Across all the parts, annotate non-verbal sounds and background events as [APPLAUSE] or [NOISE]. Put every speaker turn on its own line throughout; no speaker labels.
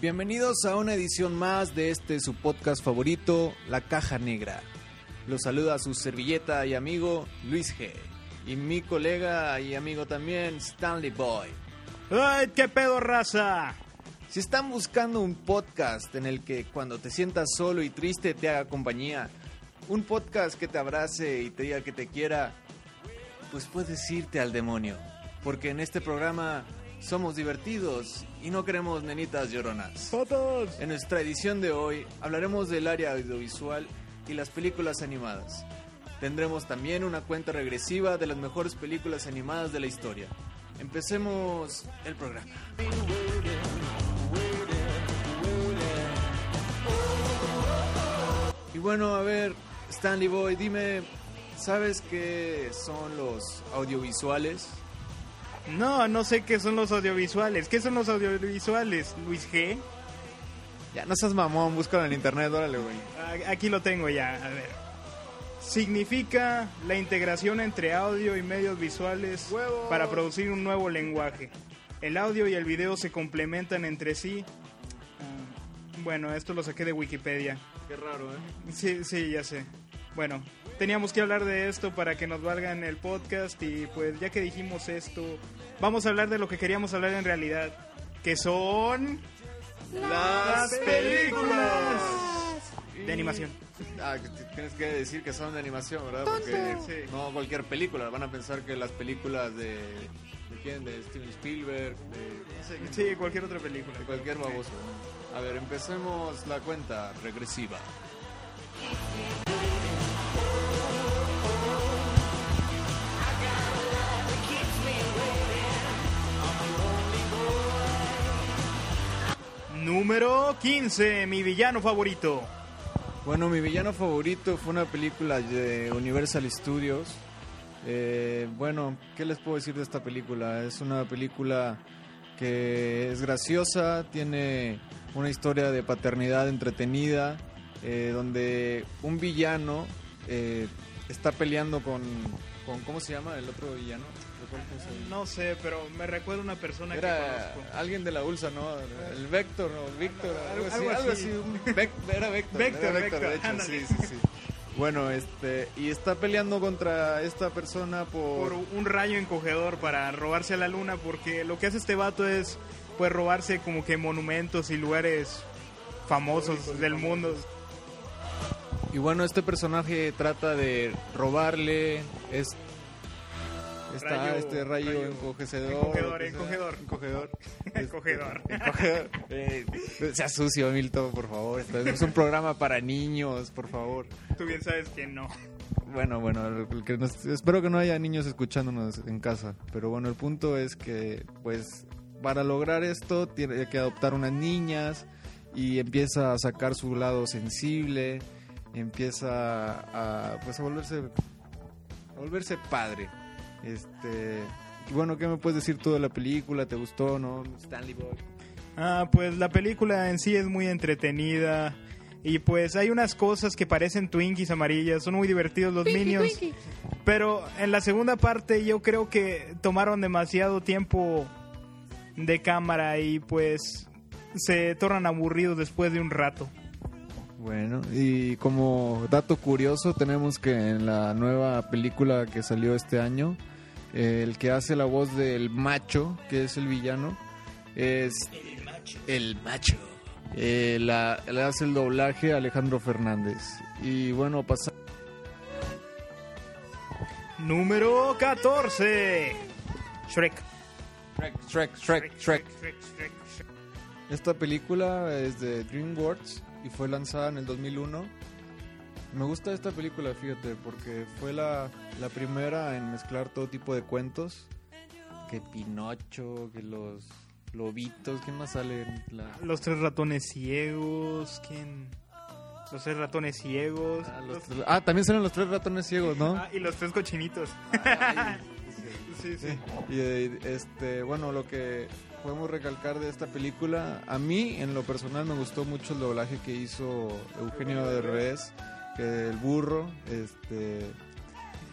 Bienvenidos a una edición más de este su podcast favorito, La Caja Negra. Los saluda su servilleta y amigo Luis G. Y mi colega y amigo también, Stanley Boy.
¡Ay, qué pedo, raza!
Si están buscando un podcast en el que cuando te sientas solo y triste te haga compañía, un podcast que te abrace y te diga que te quiera, pues puedes irte al demonio. Porque en este programa somos divertidos y no queremos nenitas lloronas.
¡Fotos!
En nuestra edición de hoy hablaremos del área audiovisual y las películas animadas. Tendremos también una cuenta regresiva de las mejores películas animadas de la historia. Empecemos el programa. Y bueno, a ver, Stanley Boy, dime, ¿sabes qué son los audiovisuales?
No, no sé qué son los audiovisuales. ¿Qué son los audiovisuales, Luis G?
Ya, no seas mamón, búscalo en internet, órale, güey.
Aquí lo tengo ya, a ver. Significa la integración entre audio y medios visuales
¡Huevos!
para producir un nuevo lenguaje. El audio y el video se complementan entre sí. Ah, Bueno, esto lo saqué de Wikipedia.
Qué raro, ¿eh?
Sí, sí, ya sé. Bueno, teníamos que hablar de esto para que nos valga en el podcast y pues ya que dijimos esto, vamos a hablar de lo que queríamos hablar en realidad, que son
Las
películas de animación.
Ah, tienes que decir que son de animación, ¿verdad? Porque
Sí.
no cualquier película. Van a pensar que las películas de... ¿De quién? De Steven Spielberg, de, no sé,
Sí, cualquier otra película.
de cualquier baboso. A ver, empecemos la cuenta regresiva.
Número 15, mi villano favorito.
Bueno, mi villano favorito fue una película de Universal Studios. Eh, bueno, ¿qué les puedo decir de esta película? Es una película que es graciosa, tiene una historia de paternidad entretenida, eh, donde un villano eh, está peleando con, con... ¿Cómo se llama el otro villano?
No sé, pero me recuerda una persona que
Era
conozco.
alguien de la ULSA, ¿no? El Vector, ¿no? Víctor, algo así.
Algo
Algo
así.
así. un Vec- era Vector.
Vector,
era
Vector,
de hecho,
ándale.
sí, sí, sí. Bueno, este, y está peleando contra esta persona por...
por un rayo encogedor para robarse a la luna porque lo que hace este vato es pues robarse como que monumentos y lugares famosos del mundo.
Y bueno, este personaje trata de robarle es, está
Rayo-
este rayo,
rayo-
encogedor.
encogedor, encogedor.
Encogedor.
Encogedor. [LAUGHS]
Encogedor. Eh, sea sucio, Milton, por favor. Es un programa para niños, por favor.
Tú bien sabes que no.
Bueno, bueno, el que nos- espero que no haya niños escuchándonos en casa, pero bueno, el punto es que, pues, para lograr esto tiene que adoptar unas niñas y empieza a sacar su lado sensible, empieza a, pues, a volverse, a volverse padre. Este, bueno, ¿qué me puedes decir tú de la película? ¿Te gustó, no? Stanley Boy.
Ah, pues la película en sí es muy entretenida y pues hay unas cosas que parecen Twinkies amarillas, son muy divertidos los Minions. Pero en la segunda parte yo creo que tomaron demasiado tiempo de cámara y pues se tornan aburridos después de un rato.
Bueno, y como dato curioso, tenemos que en la nueva película que salió este año, eh, el que hace la voz del macho, que es el villano, es el macho. Eh, la, le hace el doblaje a Alejandro Fernández. Y bueno, pasa.
Número 14. Shrek.
Shrek, Shrek, Shrek, Shrek. Esta película es de DreamWorks y fue lanzada en el 2001. Me gusta esta película, fíjate, porque fue la, la primera en mezclar todo tipo de cuentos. Que Pinocho, que los lobitos, ¿quién más sale? La,
Los tres ratones ciegos. ¿Quién? Los tres ratones ciegos.
ah, los
Los-
tres- ah, también salen los tres ratones ciegos, ¿no?
Ah, y los tres cochinitos. [LAUGHS] sí, sí.
Y este, bueno, lo que podemos recalcar de esta película, a mí en lo personal me gustó mucho el doblaje que hizo Eugenio Derbez, que el burro, este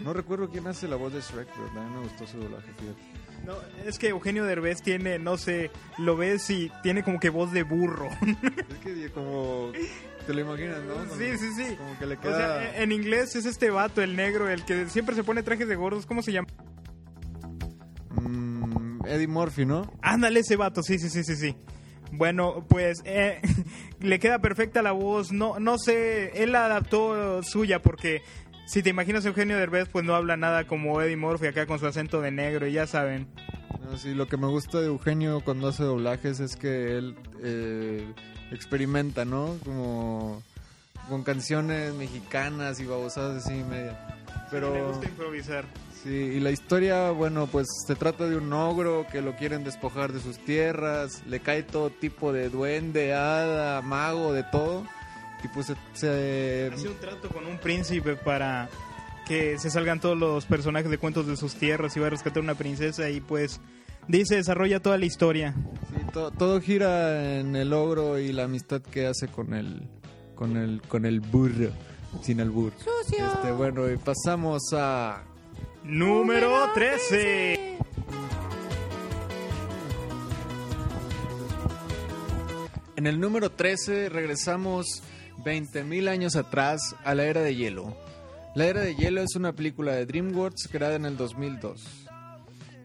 No recuerdo quién hace la voz de Shrek, pero también me gustó su doblaje, fíjate.
No, es que Eugenio Derbez tiene, no sé, lo ves y tiene como que voz de burro. [LAUGHS]
Es que como... Te lo imaginas, ¿no? Como-
Sí, sí, sí.
Como que le
O
queda...
sea, en inglés es este vato, el negro, el que siempre se pone trajes de gordos. ¿Cómo se llama?
mm, Eddie Murphy, ¿no?
Ándale ese vato, sí, sí, sí, sí, sí. Bueno, pues eh, [LAUGHS] le queda perfecta la voz. No, no sé, él la adaptó suya porque si te imaginas Eugenio Derbez, pues no habla nada como Eddie Murphy acá con su acento de negro, y ya saben.
No, sí, lo que me gusta de Eugenio cuando hace doblajes es que él eh, experimenta, ¿no? Como con canciones mexicanas y babosadas así media.
Le
Pero
gusta improvisar.
Sí, y la historia, bueno, pues se trata de un ogro que lo quieren despojar de sus tierras, le cae todo tipo de duende, hada, mago, de todo. Y pues se, se-
Hace un trato con un príncipe para que se salgan todos los personajes de cuentos de sus tierras y va a rescatar una princesa y pues dice desarrolla toda la historia.
sí, to- todo gira en el ogro y la amistad que hace con el con el con el burro, sin el burro. Este, bueno, y pasamos a
Número 13.
En el número 13 regresamos 20.000 años atrás a la era de hielo. La era de hielo es una película de DreamWorks creada en el 2002.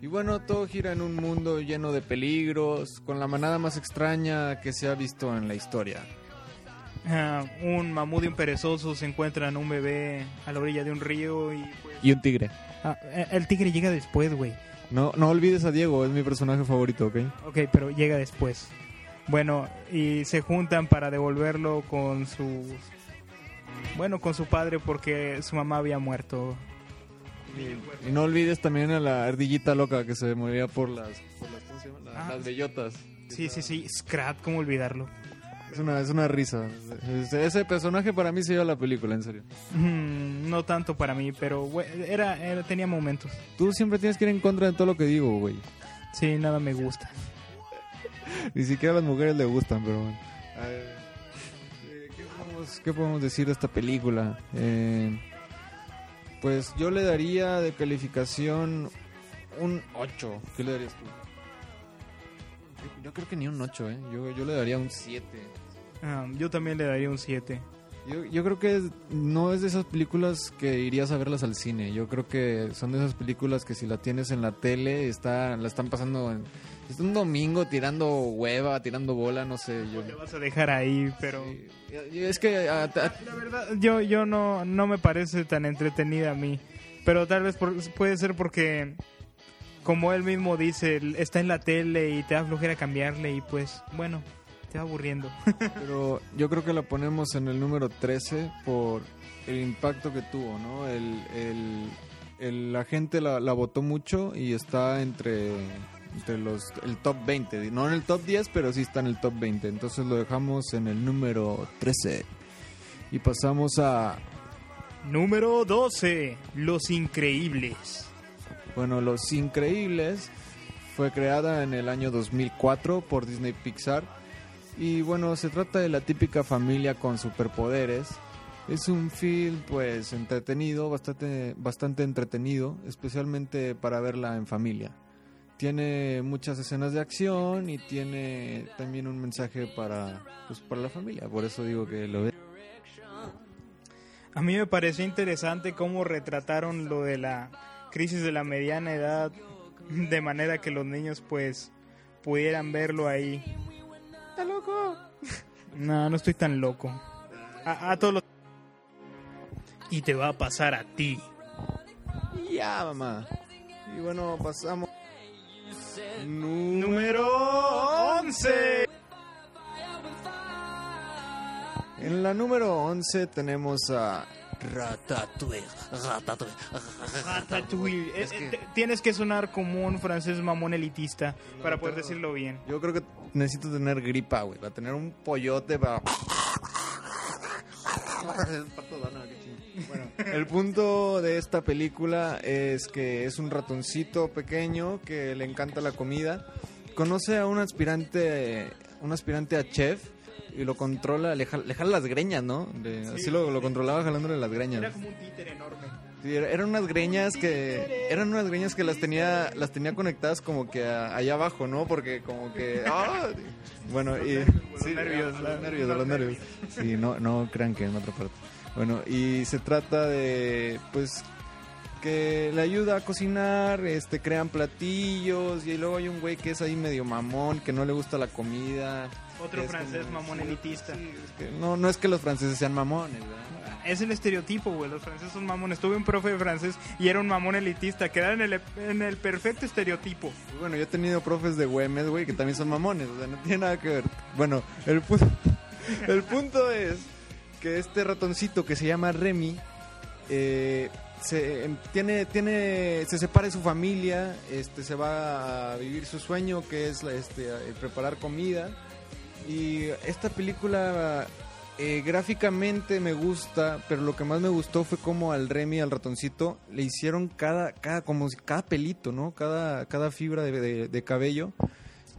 Y bueno, todo gira en un mundo lleno de peligros, con la manada más extraña que se ha visto en la historia.
Ah, un mamut y un perezoso se encuentran un bebé a la orilla de un río y pues...
Y un tigre.
Ah, eh, el tigre llega después, güey.
No, no olvides a Diego, es mi personaje favorito, ¿ok?
Ok, pero llega después. Bueno, y se juntan para devolverlo con su... Bueno, con su padre porque su mamá había muerto.
Y no olvides también a la ardillita loca que se moría por las, por las,
Ah,
las bellotas.
Sí, sí, sí. Scrat, ¿cómo olvidarlo?
Es una, es una risa. Ese, ese personaje para mí se lleva la película, en serio.
Mm, no tanto para mí, pero güey, era, era- tenía momentos.
Tú siempre tienes que ir en contra de todo lo que digo, güey.
Sí, nada me gusta. [LAUGHS]
Ni siquiera a las mujeres le gustan, pero bueno. A ver, eh, ¿qué, podemos, qué podemos decir de esta película? Eh, pues yo le daría de calificación un 8. ¿Qué le darías tú? Yo, yo creo que ni un 8, ¿eh? Yo, yo le daría un 7.
Ah, yo también le daría un 7.
Yo, yo creo que no es de esas películas que irías a verlas al cine. Yo creo que son de esas películas que si la tienes en la tele, está, la están pasando en, es un domingo tirando hueva, tirando bola, no sé. Yo,
Te vas a dejar ahí, pero...
Sí. Es que a- a-
La verdad, yo, yo no, no me parece tan entretenida a mí. Pero tal vez por- puede ser porque, como él mismo dice, está en la tele y te da flojera cambiarle y pues, bueno, va aburriendo. [LAUGHS]
pero yo creo que la ponemos en el número 13 por el impacto que tuvo, ¿no? El, el- el- la gente la, la votó mucho y está entre, entre los el top 20. No en el top 10, pero sí está en el top 20. Entonces lo dejamos en el número 13. Y pasamos a,
Número 12. Los Increíbles.
bueno, Los Increíbles. Fue creada en el año 2004 por Disney Pixar. Y bueno, se trata de la típica familia con superpoderes. Es un film pues entretenido, bastante, bastante entretenido, especialmente para verla en familia. Tiene muchas escenas de acción y tiene también un mensaje para, pues, para la familia. Por eso digo que lo ve.
A mí me pareció interesante cómo retrataron lo de la crisis de la mediana edad de manera que los niños pues pudieran verlo ahí. ¿Está loco? No, no estoy tan loco. A, a todos los... Y te va a pasar a ti.
Ya, mamá. Y bueno, pasamos.
Número 11.
En la número 11 tenemos a Ratatouille. Ratatouille.
Ratatouille.
Es
Eh,
que-
Tienes que sonar como un francés mamón elitista para poder decirlo bien.
Yo creo que necesito tener gripa, güey. Para tener un pollote para. Bueno, el punto de esta película es que es un ratoncito pequeño que le encanta la comida. Conoce a un aspirante, un aspirante a chef y lo controla, le jala, le jala las greñas, ¿no? Le- así lo, lo controlaba jalándole las greñas.
Era como un títere enorme.
Sí, eran unas greñas que eran unas greñas que las tenía las tenía conectadas como que a- allá abajo, ¿no? Porque como que ah, bueno, y
Los
sí,
nervios,
los nervios,
los
los nervios. Sí, no no crean que en otra parte. Bueno, y se trata de pues que le ayuda a cocinar, este crean platillos y luego hay un güey que es ahí medio mamón, que no le gusta la comida.
Otro francés
como-
mamón
sí,
elitista.
sí, es que no no es que los franceses sean mamones, ¿verdad?
Es el estereotipo, güey. Los franceses son mamones. Tuve un profe de francés y era un mamón elitista. Quedaba en el, en el perfecto estereotipo.
Bueno, yo he tenido profes de Güemes, güey, que también son mamones, o sea, no tiene nada que ver. Bueno, el punto, [LAUGHS] el punto es que este ratoncito que se llama Remy, eh, se, em, tiene, tiene, se separa de su familia, este, se va a vivir su sueño, que es este, eh, preparar comida. Y esta película eh, gráficamente me gusta, pero lo que más me gustó fue como al Remy, al ratoncito, le hicieron cada, cada, como cada pelito, ¿no? Cada, cada fibra de, de- cabello.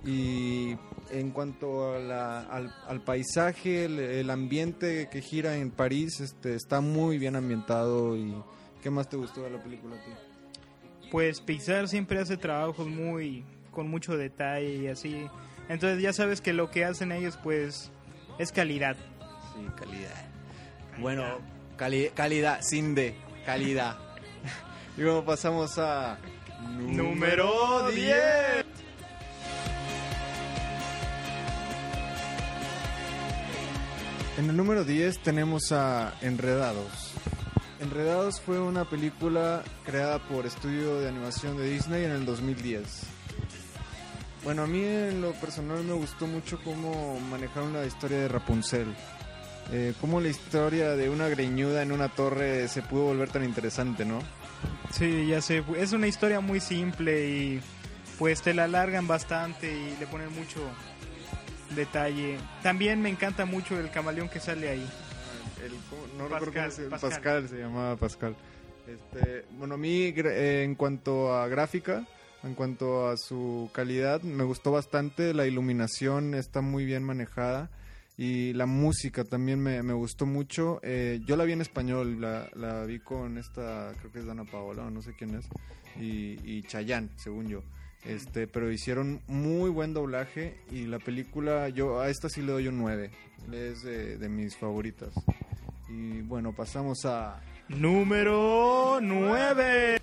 Y en cuanto a la- al, paisaje, el, el ambiente que gira en París, este, está muy bien ambientado. y ¿Qué más te gustó de la película a ti?
Pues Pixar siempre hace trabajos muy con mucho detalle y así. Entonces ya sabes que lo que hacen ellos pues es calidad.
Sí, calidad. Bueno, cali- calidad, sin de, calidad. y [LAUGHS] luego pasamos a...
Número 10.
En el número 10 tenemos a Enredados. Enredados fue una película creada por estudio de animación de Disney en el 2010. Bueno, a mí en lo personal me gustó mucho cómo manejaron la historia de Rapunzel. Eh, cómo la historia de una greñuda en una torre se pudo volver tan interesante, ¿no?
Sí, ya sé. Es una historia muy simple y pues te la alargan bastante y le ponen mucho detalle. También me encanta mucho el camaleón que sale ahí.
El- ¿cómo? no
Pascal,
recuerdo cómo se
Pascal.
Pascal. se llamaba Pascal. Este, bueno, a mí eh, en cuanto a gráfica, en cuanto a su calidad, me gustó bastante. La iluminación está muy bien manejada y la música también me, gustó mucho. Eh, yo la vi en español, la, vi con esta, creo que es Dana Paola o no sé quién es, y, y Chayanne, según yo. Este, pero hicieron muy buen doblaje y la película, yo a esta sí le doy un 9. Es de, de mis favoritas. Y bueno, pasamos a...
Número 9.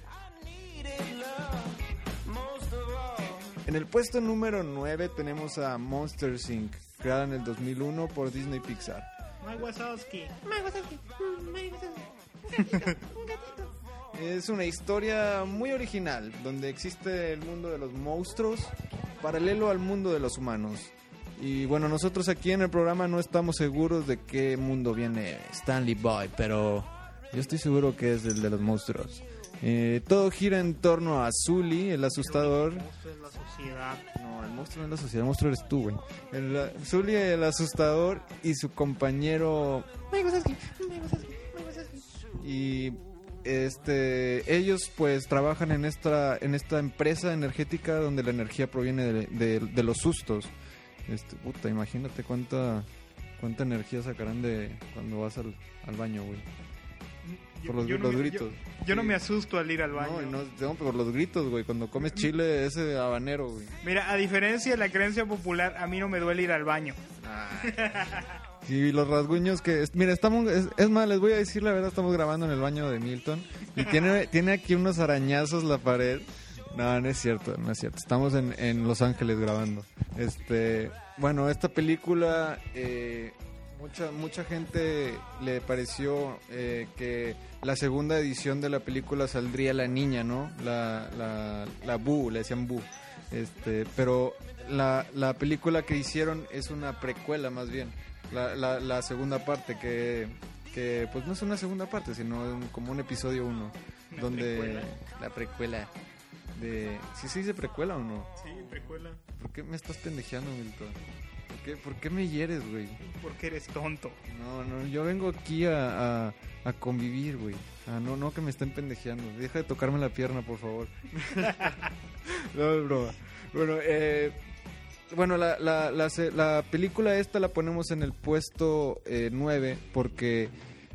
En el puesto número 9 tenemos a Monster Inc., creada en el 2001 por Disney Pixar.
Mike Wazowski.
Es una historia muy original, donde existe el mundo de los monstruos paralelo al mundo de los humanos. Y bueno, nosotros aquí en el programa no estamos seguros de qué mundo viene Stanley Boy, pero yo estoy seguro que es el de los monstruos. Eh, todo gira en torno a Zully, el asustador.
Esto es la sociedad.
No, el monstruo no es la sociedad, el monstruo eres tú, güey. El, uh, Zully, el asustador, y su compañero. Y este ellos pues trabajan en esta en esta empresa energética donde la energía proviene de, de- de los sustos. Este, puta, imagínate cuánta cuánta energía sacarán de cuando vas al, al baño, güey. Por los,
Yo no
los
me-
gritos.
Yo, yo no me asusto al ir al baño.
No, no, por los gritos, güey. Cuando comes chile, ese habanero, güey.
Mira, a diferencia de la creencia popular, a mí no me duele ir al baño.
Y los rasguños que... mira, estamos... Es, es más, les voy a decir la verdad, estamos grabando en el baño de Milton. Y tiene, [LAUGHS] tiene aquí unos arañazos la pared. No, no es cierto, no es cierto. Estamos en, en Los Ángeles grabando. Este... Bueno, esta película... eh, mucha, mucha gente le pareció eh, que la segunda edición de la película saldría la niña, ¿no? La, la, la Boo, le decían Boo. Este, pero la, la película que hicieron es una precuela más bien. La, la, la segunda parte que, que pues no es una segunda parte, sino un- como un episodio uno.
Una
donde
precuela.
la precuela de... ¿Sí se dice precuela o no?
Sí, precuela.
¿Por qué me estás pendejeando, Milton? ¿Por qué, por qué me hieres, güey?
Porque eres tonto.
No, no, yo vengo aquí a, a, a convivir, güey. Ah, no, no que me estén pendejeando. Deja de tocarme la pierna, por favor. [LAUGHS] no, es broma. Bueno, eh, bueno, la, la, la, la película esta la ponemos en el puesto 9 porque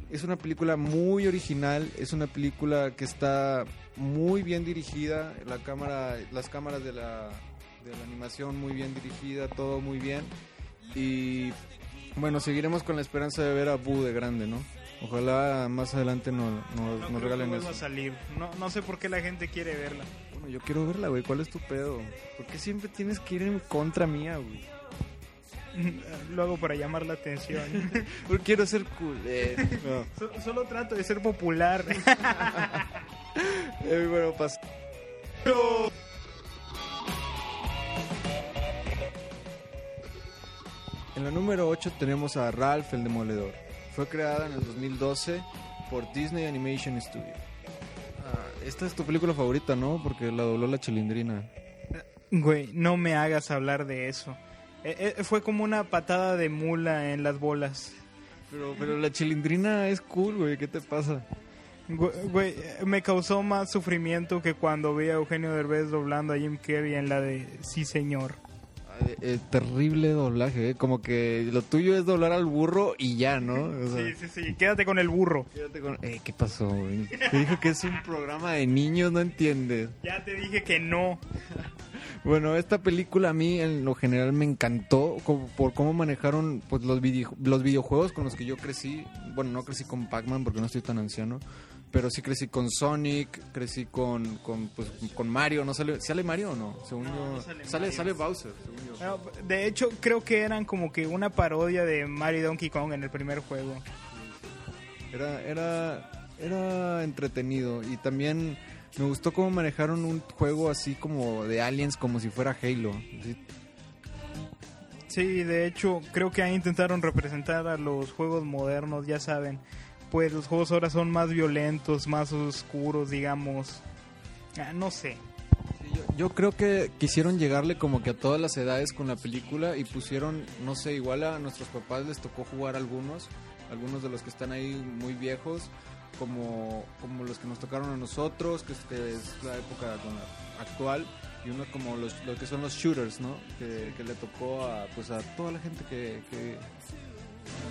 es una película muy original, es una película que está muy bien dirigida, la cámara, las cámaras de la, de la animación muy bien dirigida, todo muy bien. Y bueno, seguiremos con la esperanza de ver a Boo de grande, ¿no? Ojalá más adelante
No
nos regalen eso.
a salir. No, no sé por qué la gente quiere verla.
Bueno, yo quiero verla, güey. ¿Cuál es tu pedo? ¿Por qué siempre tienes que ir en contra mía, güey? [LAUGHS]
Lo hago para llamar la atención. [LAUGHS]
Quiero ser. No. [LAUGHS]
So- Solo trato de ser popular.
Eh, bueno, pas- En la número 8 tenemos a Ralph el Demoledor. Fue creada en el 2012 por Disney Animation Studio. Ah, esta es tu película favorita, ¿no? Porque la dobló la chilindrina.
Güey, no me hagas hablar de eso. Eh, eh, fue como una patada de mula en las bolas.
Pero, pero la chilindrina es cool, güey. ¿Qué te pasa?
Güey, eh, me causó más sufrimiento que cuando vi a Eugenio Derbez doblando a Jim Carrey en la de Sí Señor.
Eh, terrible doblaje, ¿eh? Como que lo tuyo es doblar al burro y ya, ¿no? O sea,
Sí, sí, sí, quédate con el burro.
quédate con- Eh, ¿qué pasó, güey? Te dijo que es un programa de niños, no entiendes.
Ya te dije que no.
Bueno, esta película a mí en lo general me encantó por cómo manejaron pues los, video- los videojuegos con los que yo crecí. Bueno, no crecí con Pac-Man porque no estoy tan anciano, pero sí crecí con Sonic, crecí con, con, pues, con Mario. ¿No sale, ¿Sale Mario o no? Según
No,
yo-
no sale
sale,
Mario.
sale Bowser, según yo.
Bueno, De hecho, creo que eran como que una parodia de Mario y Donkey Kong en el primer juego.
Era, era, era entretenido y también me gustó cómo manejaron un juego así como de aliens como si fuera Halo. Así,
Sí, de hecho, creo que ahí intentaron representar a los juegos modernos, ya saben. Pues los juegos ahora son más violentos, más oscuros, digamos. Ah, no sé.
Yo, creo que quisieron llegarle como que a todas las edades con la película y pusieron, no sé, igual a nuestros papás les tocó jugar algunos, algunos de los que están ahí muy viejos, como, como los que nos tocaron a nosotros, que es, que es la época actual, y uno como los, lo que son los shooters, ¿no? Que, que le tocó a, pues a toda la gente que, que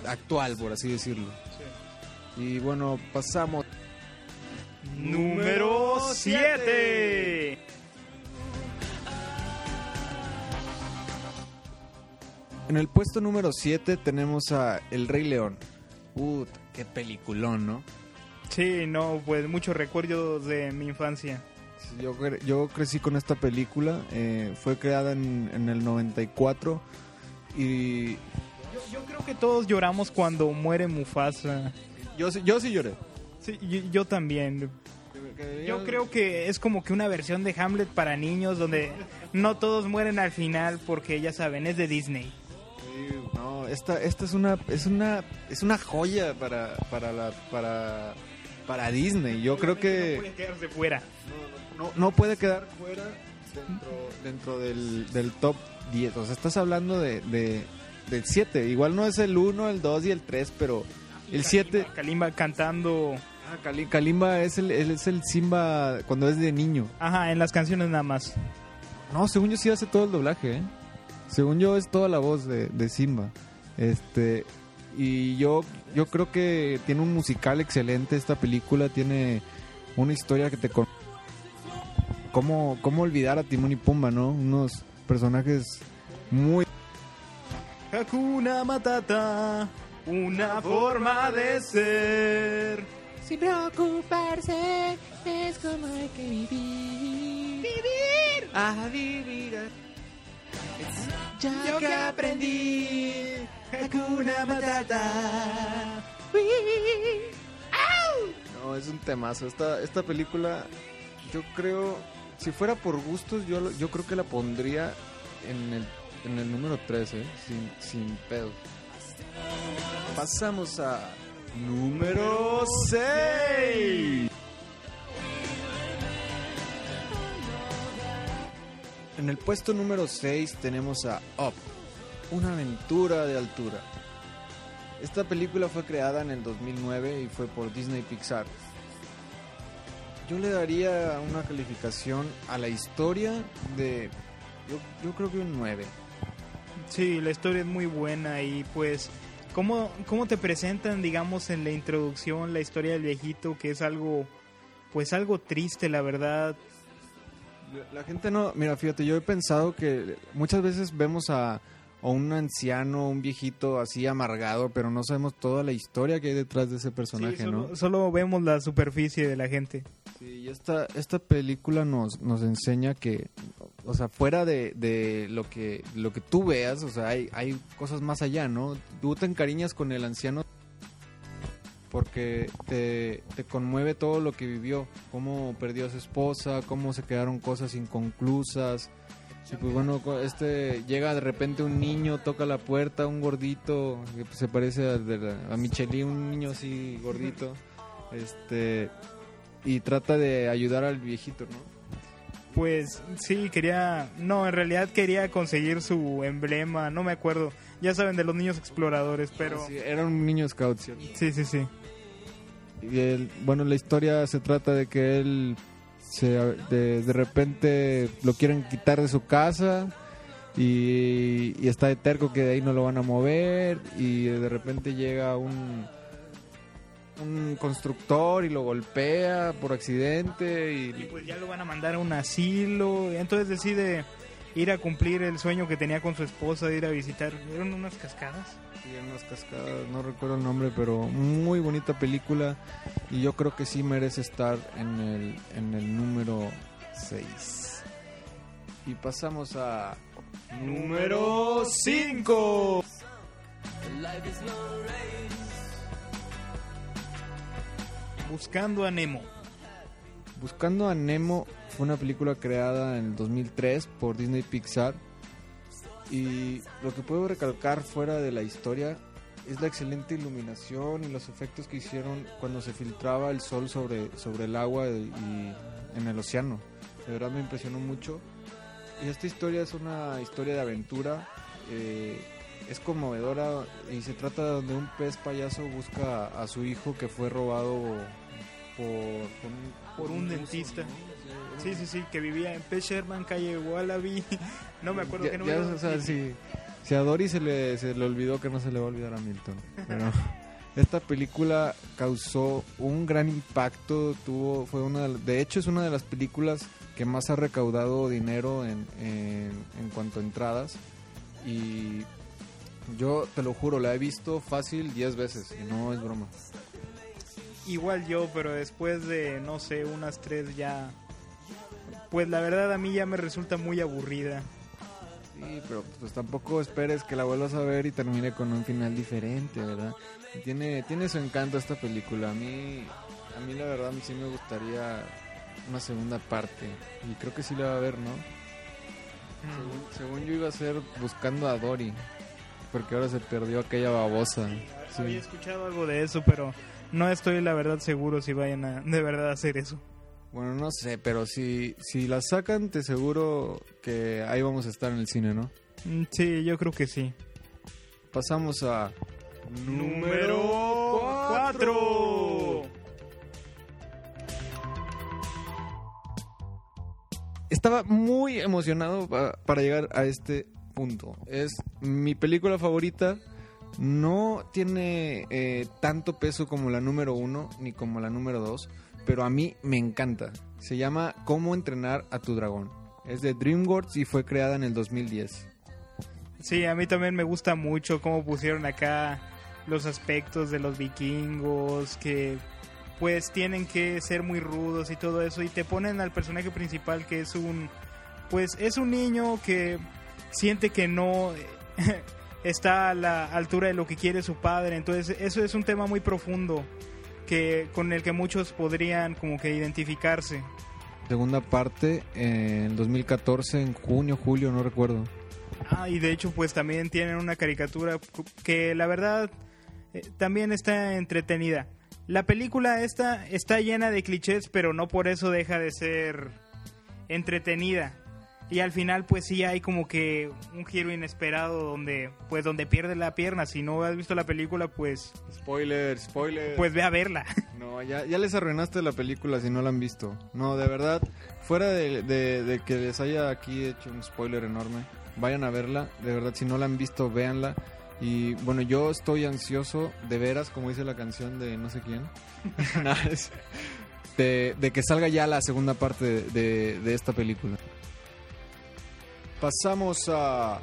actual, por así decirlo. Y bueno, pasamos.
Número 7.
En el puesto número 7 tenemos a El Rey León. Puta, qué peliculón, ¿no?
Sí, no, pues muchos recuerdos de mi infancia.
Yo, yo crecí con esta película, eh, fue creada en, en el 94 y
Yo, yo creo que todos lloramos cuando muere Mufasa.
Yo, sí- yo sí lloré.
Sí, yo, yo también. Yo creo que es como que una versión de Hamlet para niños donde no todos mueren al final porque ya saben, es de Disney.
Sí, No, esta, esta es una es una es una joya para para la para para Disney. Yo creo
No
que
puede quedarse fuera.
no, no puede quedar fuera dentro, dentro del, del top 10. O sea, estás hablando de, de del 7. Igual no es el 1, el 2 y el 3, pero el 7
Kalimba cantando,
Ah, Kali- Kalimba es el, es el Simba cuando es de niño.
ajá, en las canciones nada más.
No, según yo sí hace todo el doblaje, ¿eh? Según yo es toda la voz de, de Simba. Este, y yo, yo creo que tiene un musical excelente esta película, tiene una historia que te... con- ¿Cómo, cómo olvidar a Timón y Pumba, no? Unos personajes muy...
Hakuna Matata, una forma de ser.
Sin preocuparse, es como hay que vivir. Vivir. A vivir. Ya
Yo
que aprendí.
Hakuna Matata.
No, es un temazo. Esta, esta película, yo creo, si fuera por gustos, yo, yo creo que la pondría en el, en el número 13, sin, sin pedo. Pasamos a número 6. En el puesto número 6 tenemos a Up, una aventura de altura. Esta película fue creada en el 2009 y fue por Disney Pixar. Yo le daría una calificación a la historia de... Yo, yo creo que un 9.
Sí, la historia es muy buena y pues cómo, cómo te presentan, digamos, en la introducción la historia del viejito, que es algo, pues algo triste, la verdad.
La gente no, mira, fíjate, yo he pensado que muchas veces vemos a, a un anciano, un viejito así amargado, pero no sabemos toda la historia que hay detrás de ese personaje,
Sí, solo,
¿no?
solo vemos la superficie de la gente.
Y esta, esta película nos, nos enseña que, o sea, fuera de, de lo que lo que tú veas, o sea, hay, hay cosas más allá, ¿no? Tú te encariñas con el anciano porque te, te conmueve todo lo que vivió, cómo perdió a su esposa, cómo se quedaron cosas inconclusas. Y pues bueno, este llega de repente un niño, toca la puerta, un gordito, que pues se parece a, a Micheli, un niño así gordito, este y trata de ayudar al viejito, ¿no?
Pues sí, quería, no, en realidad quería conseguir su emblema, no me acuerdo. Ya saben de los niños exploradores, pero
Sí, era un niño scout, ¿cierto?
sí, sí, sí.
Y él, bueno, la historia se trata de que él se, de, de repente lo quieren quitar de su casa y, y está de terco que de ahí no lo van a mover y de repente llega un un constructor y lo golpea por accidente
Y
y
pues ya lo van a mandar a un asilo, entonces decide ir a cumplir el sueño que tenía con su esposa de ir a visitar, eran unas cascadas.
en unas cascadas, no recuerdo el nombre, pero muy bonita película y yo creo que sí merece estar en el, en el número 6. Y pasamos a número 5.
Buscando a Nemo.
Buscando a Nemo fue una película creada en el 2003 por Disney Pixar y lo que puedo recalcar fuera de la historia es la excelente iluminación y los efectos que hicieron cuando se filtraba el sol sobre, sobre el agua y en el océano. De verdad me impresionó mucho. Y esta historia es una historia de aventura. eh, es conmovedora y se trata de un pez payaso busca a su hijo que fue robado por, por un,
Por un
buzo,
dentista.
¿no?
Sí, sí, sí, que vivía en P. Sherman, calle Wallaby. [LAUGHS] No me acuerdo
Ya-
qué
ya,
número.
o sea,
Sí,
si, si a Dory se le, se le olvidó que no se le va a olvidar a Milton. Pero [LAUGHS] esta película causó un gran impacto. Tuvo, fue una, de- de hecho, es una de las películas que más ha recaudado dinero en, en, en cuanto a entradas. Y yo te lo juro, la he visto fácil 10 veces. Y no es broma.
Igual yo, pero después de, no sé, unas tres ya... Pues la verdad a mí ya me resulta muy aburrida.
Sí, pero pues tampoco esperes que la vuelvas a ver y termine con un final diferente, ¿verdad? Y Tiene, tiene su encanto esta película. A mí, a mí la verdad sí me gustaría una segunda parte. Y creo que sí la va a ver, ¿no? Según, según yo iba a ser buscando a Dory. Porque ahora se perdió aquella babosa. Sí.
Había escuchado algo de eso, pero no estoy la verdad seguro si vayan a de verdad hacer eso.
Bueno, no sé, pero si, si la sacan, te seguro que ahí vamos a estar en el cine, ¿no?
Mm, Sí, yo creo que sí.
Pasamos a...
Número cuatro.
Estaba muy emocionado pa- para llegar a este punto. Es mi película favorita. No tiene eh, tanto peso como la número uno ni como la número dos, pero a mí me encanta. Se llama Cómo entrenar a tu dragón. Es de DreamWorks y fue creada en el 2010.
Sí, a mí también me gusta mucho cómo pusieron acá los aspectos de los vikingos, que pues tienen que ser muy rudos y todo eso, y te ponen al personaje principal que es un, pues es un niño que siente que no [LAUGHS] está a la altura de lo que quiere su padre, entonces eso es un tema muy profundo que con el que muchos podrían como que identificarse.
Segunda parte en el 2014, en junio, julio, no recuerdo.
Ah, y de hecho, pues también tienen una caricatura que la verdad eh, también está entretenida. La película esta está llena de clichés, pero no por eso deja de ser entretenida. Y al final, pues sí hay como que un giro inesperado donde, pues donde pierde la pierna. Si no has visto la película, pues,
Spoiler, spoiler.
pues ve a verla. [LAUGHS]
No, ya, ya les arruinaste la película si no la han visto. No, de verdad, fuera de, de- de que les haya aquí hecho un spoiler enorme, vayan a verla. De verdad, si no la han visto, véanla. Y bueno, yo estoy ansioso, de veras, como dice la canción de no sé quién, [LAUGHS] de, de que salga ya la segunda parte de, de- de esta película. Pasamos a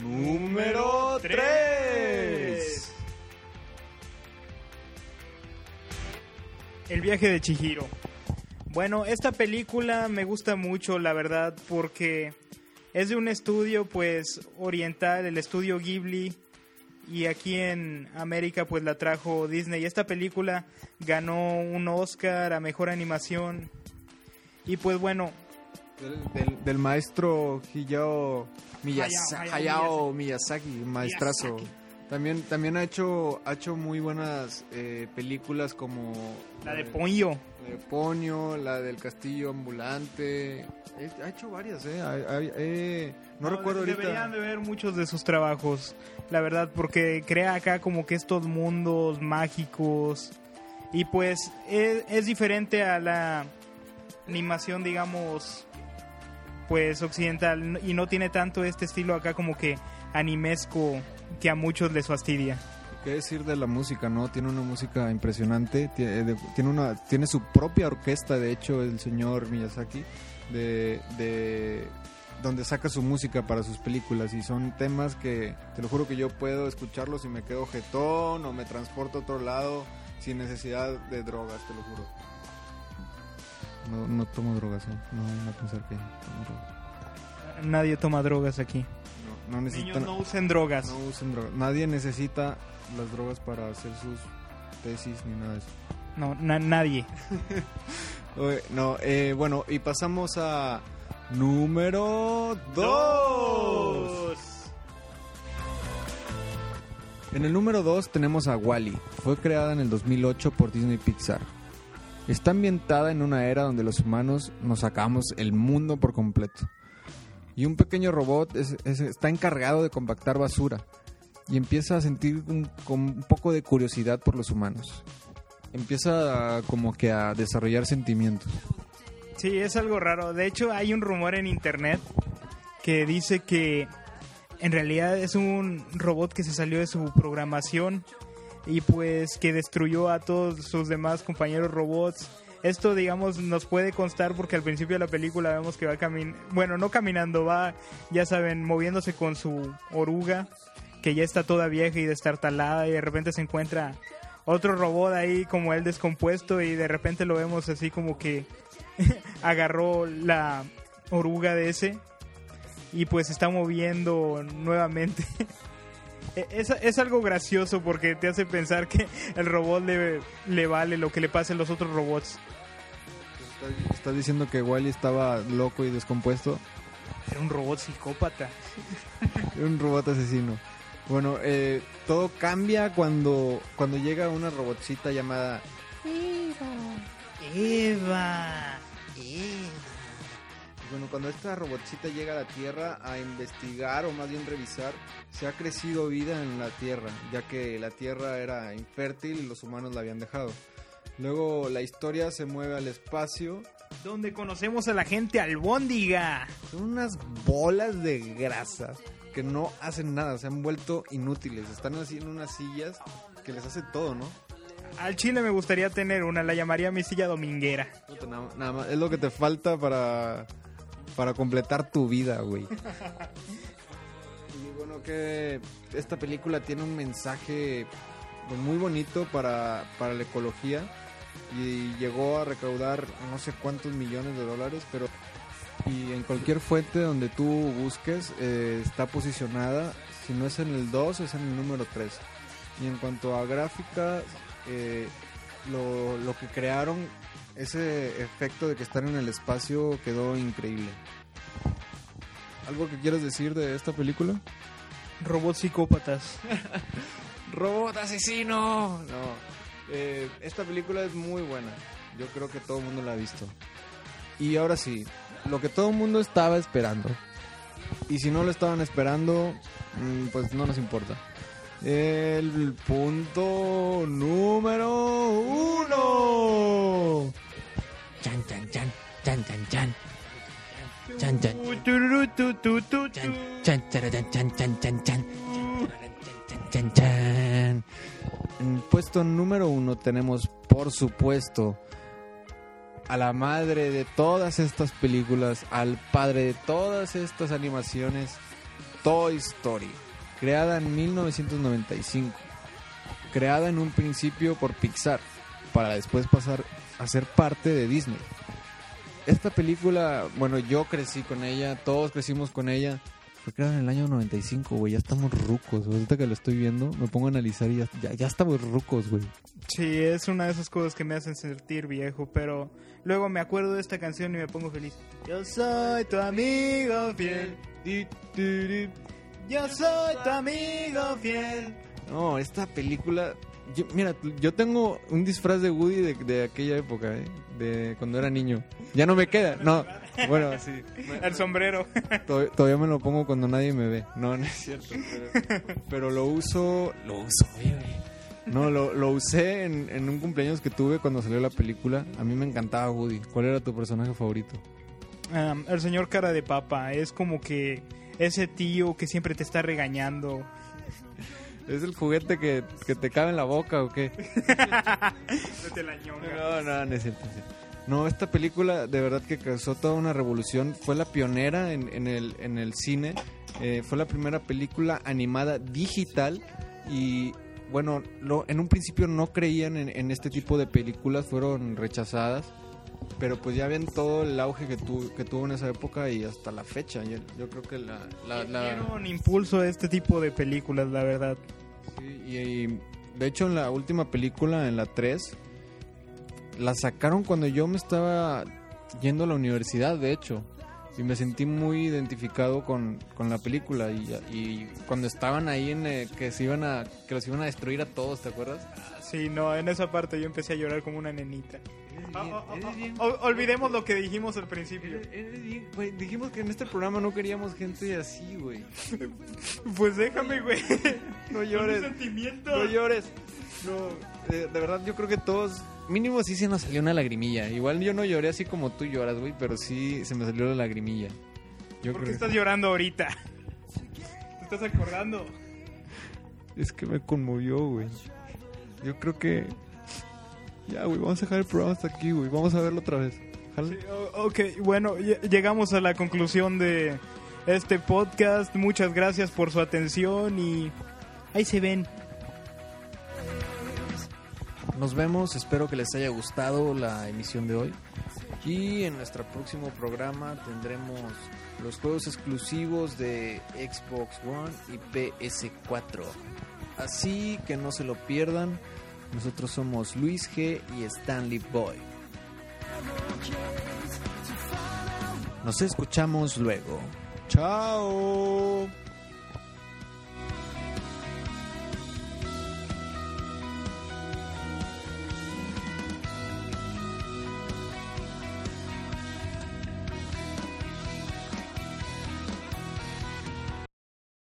número 3.
El viaje de Chihiro. Bueno, esta película me gusta mucho, la verdad, porque es de un estudio, pues, oriental, el estudio Ghibli, y aquí en América, pues, la trajo Disney. Esta película ganó un Oscar a Mejor Animación, y pues, bueno,
Del, del- del maestro Hayao Miyazaki,
Hayao-
Hayao Miyazaki, maestrazo.
Miyazaki.
También, también ha hecho, ha hecho muy buenas eh, películas como
la de Ponyo.
la de Ponyo, la del Castillo Ambulante. Eh, Ha hecho varias, ¿eh? Eh, no, recuerdo ahorita.
Deberían de ver muchos de sus trabajos, la verdad, porque crea acá como que estos mundos mágicos. Y pues es, es diferente a la animación, digamos, pues occidental. Y no tiene tanto este estilo acá como que animesco que a muchos les fastidia.
¿Qué decir de la música, no? Tiene una música impresionante. Tiene, de- tiene, una, tiene su propia orquesta, de hecho, el señor Miyazaki, de, de donde saca su música para sus películas. Y son temas que, te lo juro que yo puedo escucharlos y me quedo jetón o me transporto a otro lado sin necesidad de drogas, te lo juro. No, no tomo drogas, ¿eh? No van a pensar que tomo drogas.
Nadie toma drogas aquí.
No, no
Niños
necesitan...
no usen drogas.
No usen drogas. Nadie necesita las drogas para hacer sus tesis ni nada de eso.
No, na- nadie. [LAUGHS]
No, eh, bueno, y pasamos a número 2. En el número 2 tenemos a Wally. Fue creada en el 2008 por Disney Pixar. Está ambientada en una era donde los humanos nos sacamos el mundo por completo. Y un pequeño robot es- es- está encargado de compactar basura. Y empieza a sentir un, un poco de curiosidad por los humanos. Empieza a- como que a desarrollar sentimientos.
Sí, es algo raro. De hecho, hay un rumor en internet que dice que en realidad es un robot que se salió de su programación y pues que destruyó a todos sus demás compañeros robots. Esto, digamos, nos puede constar porque al principio de la película vemos que va caminando, bueno, no caminando, va, ya saben, moviéndose con su oruga, que ya está toda vieja y destartalada y de repente se encuentra otro robot ahí como él descompuesto y de repente lo vemos así como que [LAUGHS] agarró la oruga de ese y pues se está moviendo nuevamente. [LAUGHS] E- es, es algo gracioso porque te hace pensar que el robot le, le vale lo que le pase a los otros robots.
¿Estás, estás diciendo que Wally estaba loco y descompuesto?
Era un robot psicópata.
Era [LAUGHS] un robot asesino. Bueno, eh, todo cambia cuando, cuando llega una robotcita llamada
Eva.
Bueno, cuando esta robotcita llega a la Tierra a investigar o más bien revisar, se ha crecido vida en la Tierra, ya que la Tierra era infértil y los humanos la habían dejado. Luego la historia se mueve al espacio.
Donde conocemos a la gente albóndiga.
Son unas bolas de grasa que no hacen nada, se han vuelto inútiles. Están así en unas sillas que les hace todo, ¿no?
Al chile me gustaría tener una, la llamaría mi silla dominguera.
Nada, nada más, es lo que te falta para, para completar tu vida, güey. Y bueno, que esta película tiene un mensaje muy bonito para, para la ecología y llegó a recaudar no sé cuántos millones de dólares, pero y en cualquier fuente donde tú busques eh, está posicionada, si no es en el 2 es en el número 3. Y en cuanto a gráfica, eh, lo, lo que crearon, ese efecto de que están en el espacio quedó increíble. ¿Algo que quieres decir de esta película?
Robots psicópatas. [LAUGHS]
¡Robot asesino! No. Eh, esta película es muy buena. Yo creo que todo el mundo la ha visto. Y ahora sí, lo que todo el mundo estaba esperando. Y si no lo estaban esperando, mm, pues no nos importa. El punto número uno.
Chan, chan, chan, chan, chan, chan. Chan, chan. Chan, chan, chan. Chan, chan, chan.
En puesto número uno tenemos, por supuesto, a la madre de todas estas películas, al padre de todas estas animaciones, Toy Story, creada en 1995, creada en un principio por Pixar, para después pasar a ser parte de Disney. Esta película, bueno, yo crecí con ella, todos crecimos con ella. Fue creada en el año 95, güey. Ya estamos rucos. Ahorita que lo estoy viendo, me pongo a analizar y ya, ya, ya estamos rucos, güey.
Sí, es una de esas cosas que me hacen sentir viejo, pero luego me acuerdo de esta canción y me pongo feliz. Yo soy tu amigo fiel. Yo soy tu amigo fiel.
No, esta película. Yo- mira, yo tengo un disfraz de Woody de, de aquella época, ¿eh? De cuando era niño. Ya no me queda. No, bueno, sí.
El sombrero.
Tod- Todavía me lo pongo cuando nadie me ve. No, no es cierto. Pero, pero lo uso. Lo uso, güey. No, lo, lo usé en, en un cumpleaños que tuve cuando salió la película. A mí me encantaba Woody. ¿Cuál era tu personaje favorito?
Um, el señor cara de papa es como que ese tío que siempre te está regañando.
¿Es el juguete que, que te cabe en la boca o qué?
Vete la ñonga.
No, no, no es cierto. no es cierto. No, esta película de verdad que causó toda una revolución. Fue la pionera en, en el, en el cine. Eh, fue la primera película animada digital. Y bueno, lo- en un principio no creían en, en este tipo de películas, fueron rechazadas. Pero pues ya ven todo el auge que, tu- que tuvo en esa época y hasta la fecha. Yo, yo creo que la... la, la-
Dieron impulso a este tipo de películas, la verdad.
Sí, y, y, de hecho en la última película, en la 3, la sacaron cuando yo me estaba yendo a la universidad, de hecho. Y me sentí muy identificado con, con la película. Y, y cuando estaban ahí en eh, que se iban a que los iban a destruir a todos, ¿te acuerdas?
Sí, no, en esa parte yo empecé a llorar como una nenita. Ah, ah, ah,
Eres bien-
ol- olvidemos lo que dijimos al principio.
eres- eres bien- güey, dijimos que en este programa no queríamos gente así, güey. [LAUGHS]
Pues déjame, güey. [LAUGHS]
No llores. No llores. No, eh, de verdad yo creo que todos, mínimo sí se nos salió una lagrimilla. Igual yo no lloré así como tú lloras, güey, pero sí se me salió la lagrimilla. Yo
¿Por qué estás llorando ahorita? [LAUGHS] ¿Te estás acordando?
es que me conmovió, güey. Yo creo que ya, güey, vamos a dejar el programa hasta aquí, güey. Vamos a verlo otra vez.
Sí, ok, bueno, lle- llegamos a la conclusión de este podcast. Muchas gracias por su atención y ahí se ven.
Nos vemos, espero que les haya gustado la emisión de hoy. Y en nuestro próximo programa tendremos los juegos exclusivos de Xbox One y PS4. Así que no se lo pierdan. Nosotros somos Luis G y Stanley Boy. Nos escuchamos luego. Chao.